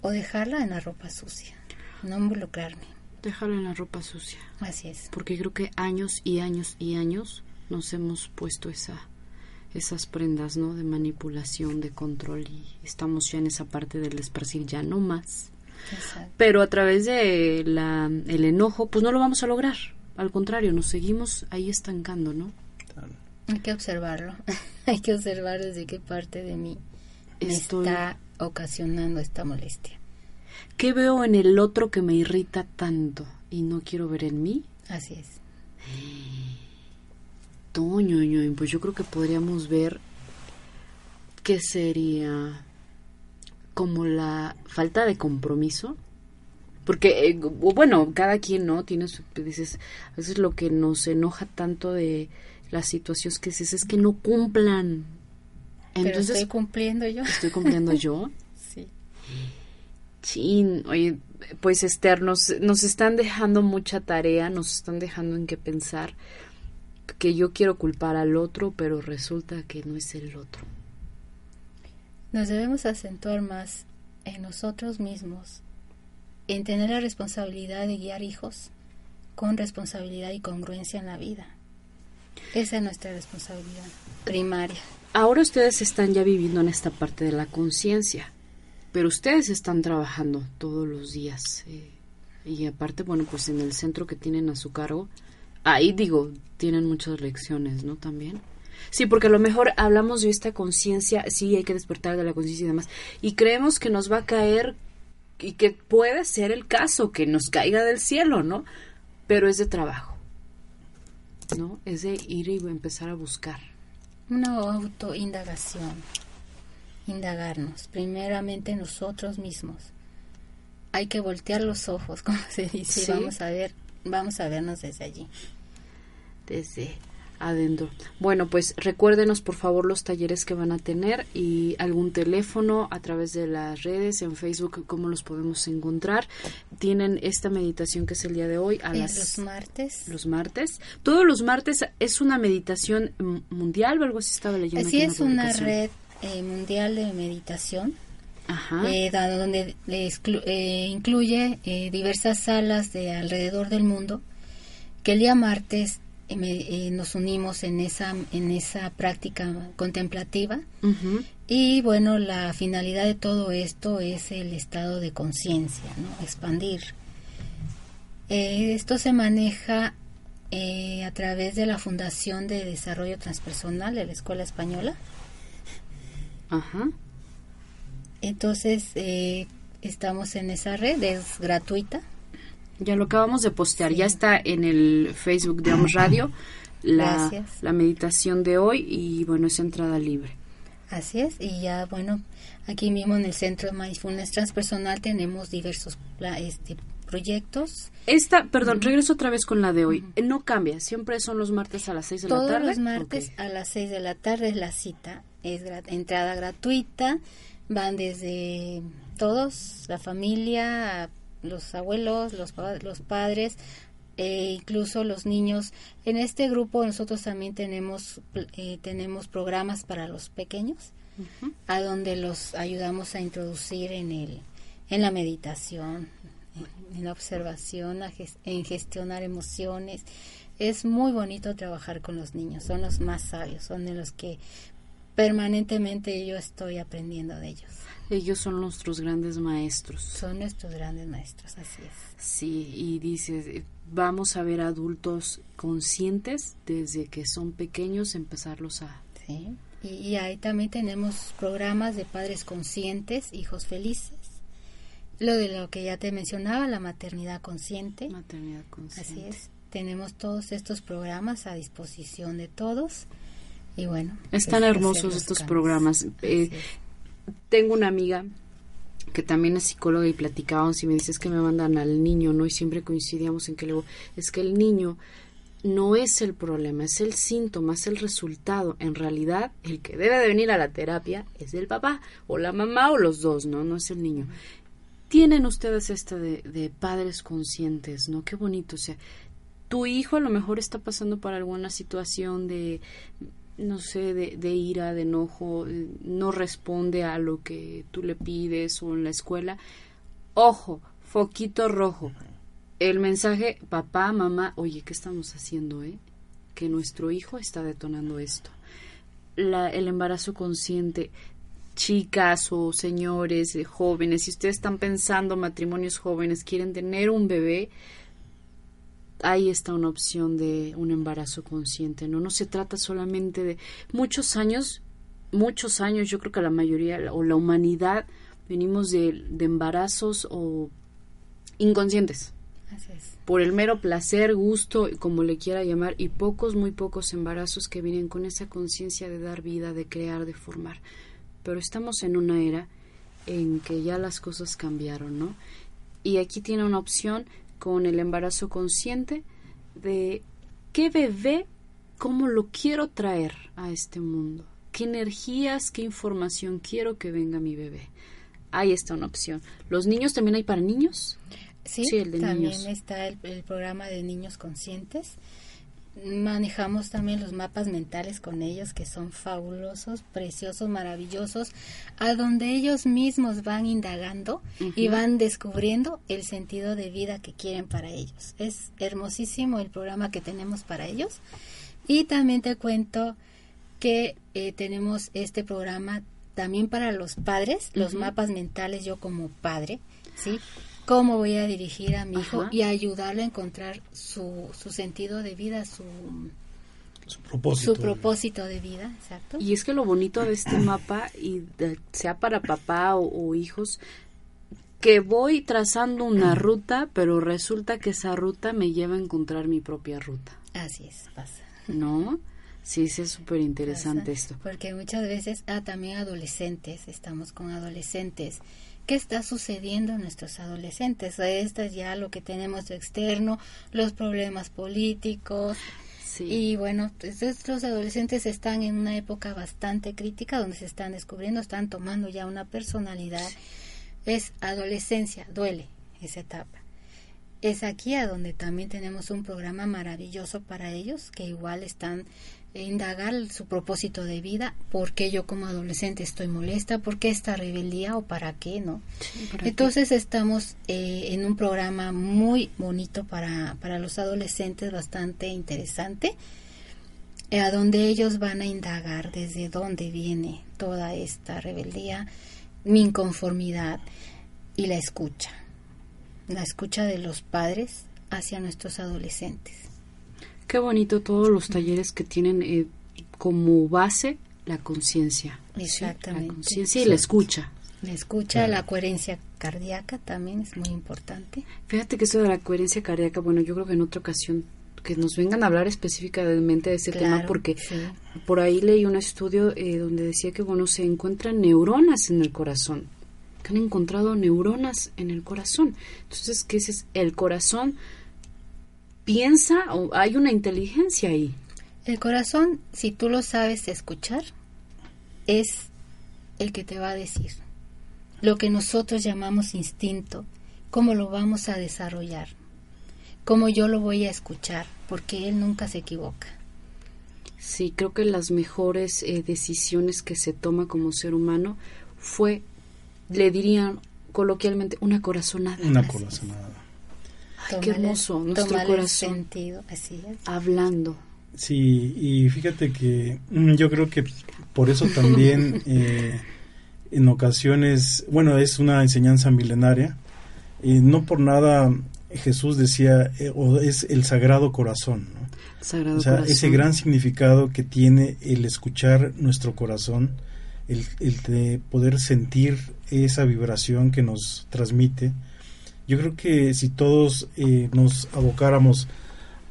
Speaker 3: o dejarla en la ropa sucia, no involucrarme.
Speaker 1: Déjalo en la ropa sucia.
Speaker 3: Así es.
Speaker 1: Porque creo que años y años y años nos hemos puesto esa esas prendas, ¿no? De manipulación, de control y estamos ya en esa parte del esparcir ya no más.
Speaker 3: Exacto.
Speaker 1: Pero a través de la, el enojo, pues no lo vamos a lograr. Al contrario, nos seguimos ahí estancando, ¿no?
Speaker 3: Hay que observarlo. [LAUGHS] Hay que observar desde qué parte de mí me
Speaker 1: Estoy-
Speaker 3: está ocasionando esta molestia.
Speaker 1: ¿Qué veo en el otro que me irrita tanto y no quiero ver en mí?
Speaker 3: Así es.
Speaker 1: Toño, ño, pues yo creo que podríamos ver qué sería como la falta de compromiso. Porque, eh, bueno, cada quien, ¿no? Tiene su, dices, a veces lo que nos enoja tanto de las situaciones que dices es que no cumplan.
Speaker 3: Pero
Speaker 1: Entonces,
Speaker 3: estoy cumpliendo yo.
Speaker 1: ¿estoy cumpliendo yo? [LAUGHS]
Speaker 3: Sí.
Speaker 1: Chin, oye, pues Esther, nos, nos están dejando mucha tarea, nos están dejando en qué pensar, que yo quiero culpar al otro, pero resulta que no es el otro.
Speaker 3: Nos debemos acentuar más en nosotros mismos, en tener la responsabilidad de guiar hijos con responsabilidad y congruencia en la vida. Esa es nuestra responsabilidad primaria.
Speaker 1: Ahora ustedes están ya viviendo en esta parte de la conciencia, pero ustedes están trabajando todos los días. eh, y aparte, bueno, pues en el centro que tienen a su cargo, ahí digo, tienen muchas lecciones, ¿no? También. Sí, porque a lo mejor hablamos de esta conciencia, sí, hay que despertar de la conciencia y demás, y creemos que nos va a caer y que puede ser el caso, que nos caiga del cielo, ¿no? Pero es de trabajo, ¿no? Es de ir y empezar a buscar.
Speaker 3: Una autoindagación. Indagarnos, primeramente nosotros mismos. Hay que voltear los ojos, [LAUGHS] como se dice,
Speaker 1: Sí.
Speaker 3: vamos a ver, vamos a vernos desde allí.
Speaker 1: desde adentro. Bueno, pues recuérdenos por favor los talleres que van a tener y algún teléfono a través de las redes, en Facebook, cómo los podemos encontrar. Tienen esta meditación que es el día de hoy a
Speaker 3: Eh,
Speaker 1: las
Speaker 3: los martes.
Speaker 1: los martes. Todos los martes es una meditación mundial o algo así estaba leyendo. La
Speaker 3: es una red eh, mundial de meditación
Speaker 1: Ajá.
Speaker 3: eh, donde le exclu- eh, incluye eh, diversas salas de alrededor del mundo que el día martes eh, me- nos unimos en esa en esa práctica contemplativa y bueno la finalidad de todo esto es el estado de conciencia ¿no? expandir esto se maneja eh, a través de la Fundación de Desarrollo Transpersonal de la Escuela Española
Speaker 1: Ajá.
Speaker 3: Entonces, eh, estamos en esa red, es gratuita.
Speaker 1: Ya lo acabamos de postear, ya está en el Facebook de Amos Radio la,
Speaker 3: Gracias.
Speaker 1: la meditación de hoy y bueno, es entrada libre.
Speaker 3: Así es, y ya, bueno, aquí mismo en el Centro de Mindfulness Transpersonal tenemos diversos este, proyectos.
Speaker 1: Esta, perdón, regreso otra vez con la de hoy. No cambia, siempre son los martes a las 6 de la
Speaker 3: Todos
Speaker 1: tarde.
Speaker 3: los martes a las 6 de la tarde es la cita. Es entrada gratuita. Van desde todos, la familia, los abuelos, los, pa- los padres, e incluso los niños. En este grupo nosotros también tenemos, eh, tenemos programas para los pequeños, a donde los ayudamos a introducir en, el, en la meditación, en, en la observación, a ges- en gestionar emociones. Es muy bonito trabajar con los niños, son los más sabios, son de los que permanentemente yo estoy aprendiendo de ellos.
Speaker 1: Ellos son nuestros grandes maestros.
Speaker 3: Son nuestros grandes maestros, así es.
Speaker 1: Sí, y dices, eh, vamos a ver adultos conscientes desde que son pequeños, empezarlos a...
Speaker 3: Sí. Y, y ahí también tenemos programas de padres conscientes, hijos felices. Lo de lo que ya te mencionaba, la maternidad consciente.
Speaker 1: Maternidad consciente.
Speaker 3: Así es. Tenemos todos estos programas a disposición de todos. Y bueno.
Speaker 1: Están
Speaker 3: pues,
Speaker 1: hermosos estos
Speaker 3: cambios.
Speaker 1: programas. Eh, tengo una amiga que también es psicóloga y platicábamos y me dices que me mandan al niño, ¿no? Y siempre coincidíamos en que luego es que el niño no es el problema, es el síntoma, es el resultado. En realidad, el que debe de venir a la terapia es el papá o la mamá o los dos, ¿no? No es el niño. Tienen ustedes esta de, de padres conscientes, ¿no? Qué bonito, o sea, tu hijo a lo mejor está pasando por alguna situación de, no sé, de, ira, de enojo, no responde a lo que tú le pides o en la escuela. Ojo, foquito rojo. El mensaje, papá, mamá, oye, ¿qué estamos haciendo, eh? Que nuestro hijo está detonando esto. La, el embarazo consciente, chicas o señores, eh, jóvenes, si ustedes están pensando matrimonios jóvenes, quieren tener un bebé, ahí está una opción de un embarazo consciente, ¿no? No se trata solamente de muchos años, muchos años, yo creo que la mayoría o la humanidad venimos de, de embarazos o inconscientes
Speaker 3: Así es.
Speaker 1: por el mero placer, gusto, como le quiera llamar, y pocos, muy pocos embarazos que vienen con esa conciencia de dar vida, de crear, de formar. Pero estamos en una era en que ya las cosas cambiaron, ¿no? Y aquí tiene una opción con el embarazo consciente de qué bebé, cómo lo quiero traer a este mundo, qué energías, qué información quiero que venga mi bebé. Ahí está una opción. ¿Los niños también hay para niños?
Speaker 3: Sí,
Speaker 1: Sí, el de
Speaker 3: también
Speaker 1: niños.
Speaker 3: está el, el programa de niños conscientes. Manejamos también los mapas mentales con ellos que son fabulosos, preciosos, maravillosos, a donde ellos mismos van indagando y van descubriendo el sentido de vida que quieren para ellos. Es hermosísimo el programa que tenemos para ellos. Y también te cuento que eh, tenemos este programa también para los padres, los mapas mentales yo como padre, ¿sí? Cómo voy a dirigir a mi hijo y ayudarle a encontrar su, su sentido de vida, su,
Speaker 2: Su propósito.
Speaker 3: su propósito de vida, exacto.
Speaker 1: Y es que lo bonito de este mapa, y de- sea para papá o, o hijos, que voy trazando una [CLEARS THROAT] ruta, pero resulta que esa ruta me lleva a encontrar mi propia ruta,
Speaker 3: Así es, pasa.
Speaker 1: ¿no? Sí, sí, es súper interesante esto.
Speaker 3: Porque muchas veces, ah, también adolescentes, estamos con adolescentes. ¿Qué está sucediendo en nuestros adolescentes? Esto es ya lo que tenemos de externo, los problemas políticos.
Speaker 1: Sí.
Speaker 3: Y bueno, pues estos adolescentes están en una época bastante crítica donde se están descubriendo, están tomando ya una personalidad. Es adolescencia, duele esa etapa. Es aquí a donde también tenemos un programa maravilloso para ellos que igual están indagar su propósito de vida, por qué yo como adolescente estoy molesta, por qué esta rebeldía o para qué, ¿no?
Speaker 1: Sí, para que-
Speaker 3: Entonces estamos eh, en un programa muy bonito para, para los adolescentes, bastante interesante, eh, a donde ellos van a indagar desde dónde viene toda esta rebeldía, mi inconformidad y la escucha, la escucha de los padres hacia nuestros adolescentes.
Speaker 1: Qué bonito todos los talleres que tienen eh, como base la conciencia. ¿sí?
Speaker 3: Exactamente.
Speaker 1: La conciencia y la escucha.
Speaker 3: La escucha, la coherencia cardíaca también es muy importante.
Speaker 1: Fíjate que eso de la coherencia cardíaca, bueno, yo creo que en otra ocasión que nos vengan a hablar específicamente de ese tema
Speaker 3: Claro,
Speaker 1: porque
Speaker 3: sí.
Speaker 1: por ahí leí un estudio eh, donde decía que bueno se encuentran neuronas en el corazón que han encontrado neuronas en el corazón. Entonces, ¿qué es? El corazón piensa o hay una inteligencia ahí.
Speaker 3: El corazón, si tú lo sabes escuchar, es el que te va a decir lo que nosotros llamamos instinto, cómo lo vamos a desarrollar, cómo yo lo voy a escuchar, porque él nunca se equivoca.
Speaker 1: Sí, creo que las mejores eh, decisiones que se toma como ser humano fue, le dirían coloquialmente, una corazonada.
Speaker 2: Una corazonada.
Speaker 1: Ay, qué hermoso, nuestro corazón.
Speaker 3: sentido, así es.
Speaker 1: Hablando.
Speaker 2: Sí, y fíjate que mm, yo creo que por eso también [LAUGHS] eh, en ocasiones, bueno, es una enseñanza milenaria, y no por nada Jesús decía, eh, o es el sagrado corazón, ¿no?
Speaker 1: Sagrado
Speaker 2: O sea,
Speaker 1: corazón.
Speaker 2: ese gran significado que tiene el escuchar nuestro corazón, el, el de poder sentir esa vibración que nos transmite. Yo creo que si todos eh, nos abocáramos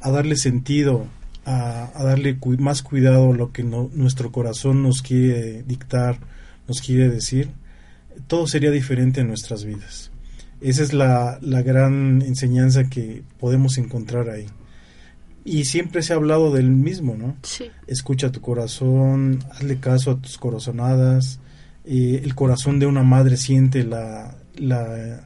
Speaker 2: a darle sentido, a, a darle cu- más cuidado a lo que no- nuestro corazón nos quiere dictar, nos quiere decir, todo sería diferente en nuestras vidas. Esa es la, la gran enseñanza que podemos encontrar ahí. Y siempre se ha hablado del mismo, ¿no?
Speaker 1: Sí.
Speaker 2: Escucha tu corazón, hazle caso a tus corazonadas. eh, el corazón de una madre siente la, la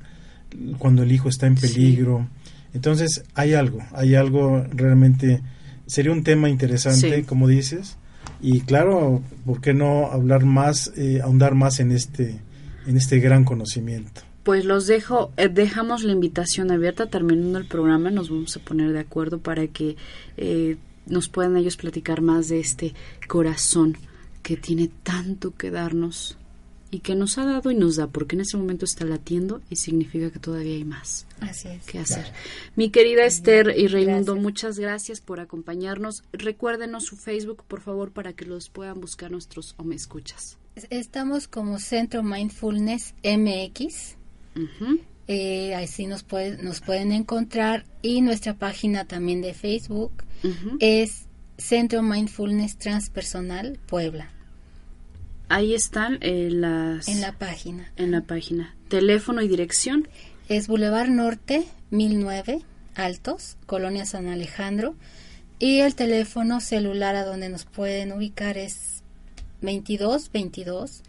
Speaker 2: cuando el hijo está en
Speaker 1: Sí.
Speaker 2: peligro. Entonces hay algo, hay algo realmente sería un tema interesante,
Speaker 1: Sí.
Speaker 2: como dices. Y claro, ¿por qué no hablar más, eh, ahondar más en este, en este gran conocimiento?
Speaker 1: Pues los dejo, eh, dejamos la invitación abierta terminando el programa, nos vamos a poner de acuerdo para que eh, nos puedan ellos platicar más de este corazón que tiene tanto que darnos y que nos ha dado y nos da, porque en ese momento está latiendo y significa que todavía hay más
Speaker 3: Así es.
Speaker 1: que hacer. Mi querida Esther y Raimundo, muchas gracias por acompañarnos. Recuérdenos su Facebook, por favor, para que los puedan buscar nuestros o me escuchas.
Speaker 3: Estamos como Centro Mindfulness MX. Eh, así nos, puede- nos pueden encontrar. Y nuestra página también de Facebook es Centro Mindfulness Transpersonal Puebla.
Speaker 1: Ahí están eh, las
Speaker 3: En la página.
Speaker 1: en la página. Teléfono y dirección.
Speaker 3: Es Boulevard Norte 1009, Altos, Colonia San Alejandro. Y el teléfono celular a donde nos pueden ubicar es 22 22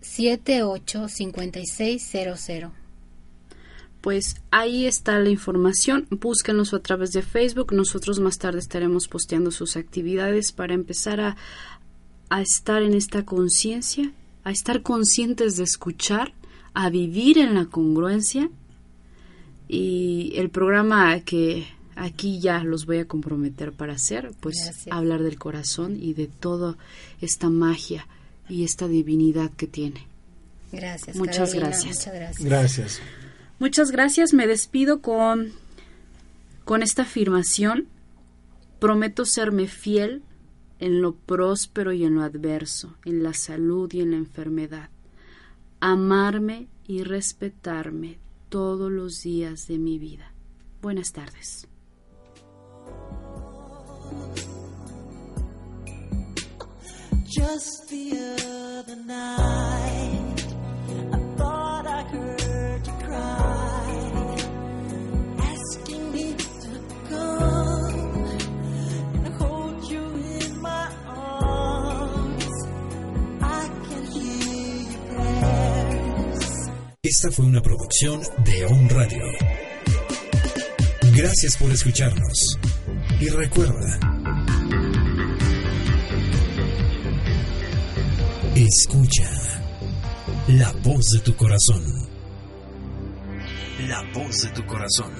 Speaker 3: 78 5600.
Speaker 1: Pues ahí está la información. Búsquenos a través de Facebook. Nosotros más tarde estaremos posteando sus actividades para empezar a, a estar en esta conciencia, a estar conscientes de escuchar, a vivir en la congruencia. Y el programa que aquí ya los voy a comprometer para hacer, pues
Speaker 3: Gracias.
Speaker 1: hablar del corazón y de toda esta magia y esta divinidad que tiene.
Speaker 3: Gracias.
Speaker 1: Muchas
Speaker 3: Carolina,
Speaker 1: gracias.
Speaker 3: Muchas gracias.
Speaker 2: Gracias.
Speaker 1: Muchas gracias. Me despido con, con esta afirmación. Prometo serme fiel en lo próspero y en lo adverso, en la salud y en la enfermedad. Amarme y respetarme todos los días de mi vida. Buenas tardes.
Speaker 4: Just the other night, I thought I heard you cry,
Speaker 5: Esta fue una producción de On Radio. Gracias por escucharnos. Y recuerda, escucha la voz de tu corazón. La voz de tu corazón.